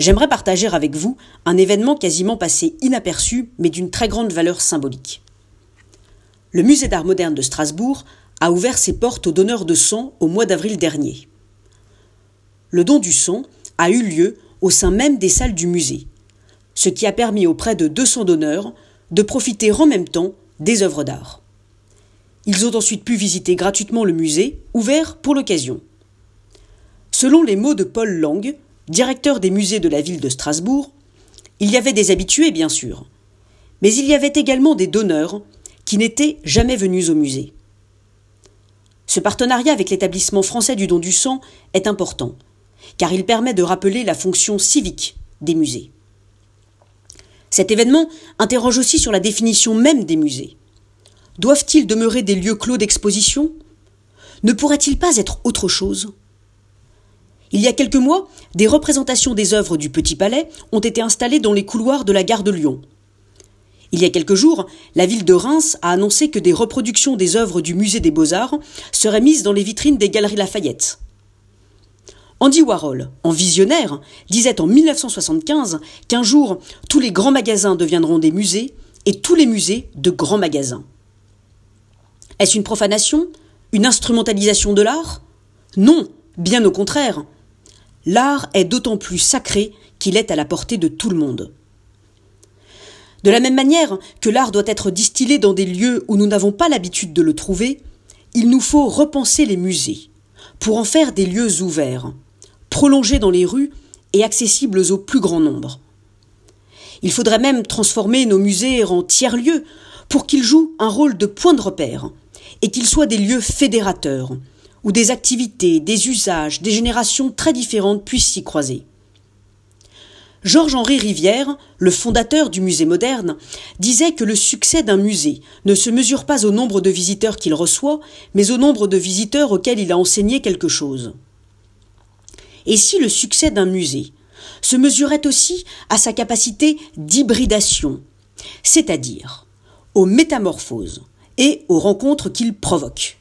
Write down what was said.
j'aimerais partager avec vous un événement quasiment passé inaperçu, mais d'une très grande valeur symbolique. Le musée d'art moderne de Strasbourg a ouvert ses portes aux donneurs de sang au mois d'avril dernier. Le don du sang a eu lieu au sein même des salles du musée, ce qui a permis aux près de 200 donneurs de profiter en même temps des œuvres d'art. Ils ont ensuite pu visiter gratuitement le musée, ouvert pour l'occasion. Selon les mots de Paul Lang, directeur des musées de la ville de Strasbourg, il y avait des habitués, bien sûr, mais il y avait également des donneurs qui n'étaient jamais venus au musée. Ce partenariat avec l'établissement français du don du sang est important, car il permet de rappeler la fonction civique des musées. Cet événement interroge aussi sur la définition même des musées. Doivent-ils demeurer des lieux clos d'exposition? Ne pourrait-il pas être autre chose? Il y a quelques mois, des représentations des œuvres du Petit Palais ont été installées dans les couloirs de la gare de Lyon. Il y a quelques jours, la ville de Reims a annoncé que des reproductions des œuvres du musée des beaux-arts seraient mises dans les vitrines des galeries Lafayette. Andy Warhol, en visionnaire, disait en 1975 qu'un jour, tous les grands magasins deviendront des musées et tous les musées de grands magasins. Est-ce une profanation? Une instrumentalisation de l'art? Non, bien au contraire. L'art est d'autant plus sacré qu'il est à la portée de tout le monde. De la même manière que l'art doit être distillé dans des lieux où nous n'avons pas l'habitude de le trouver, il nous faut repenser les musées pour en faire des lieux ouverts, prolongés dans les rues et accessibles au plus grand nombre. Il faudrait même transformer nos musées en tiers-lieux pour qu'ils jouent un rôle de point de repère et qu'ils soient des lieux fédérateurs, où des activités, des usages, des générations très différentes puissent s'y croiser. Georges-Henri Rivière, le fondateur du musée moderne, disait que le succès d'un musée ne se mesure pas au nombre de visiteurs qu'il reçoit, mais au nombre de visiteurs auxquels il a enseigné quelque chose. Et si le succès d'un musée se mesurait aussi à sa capacité d'hybridation, c'est-à-dire aux métamorphoses et aux rencontres qu'il provoque?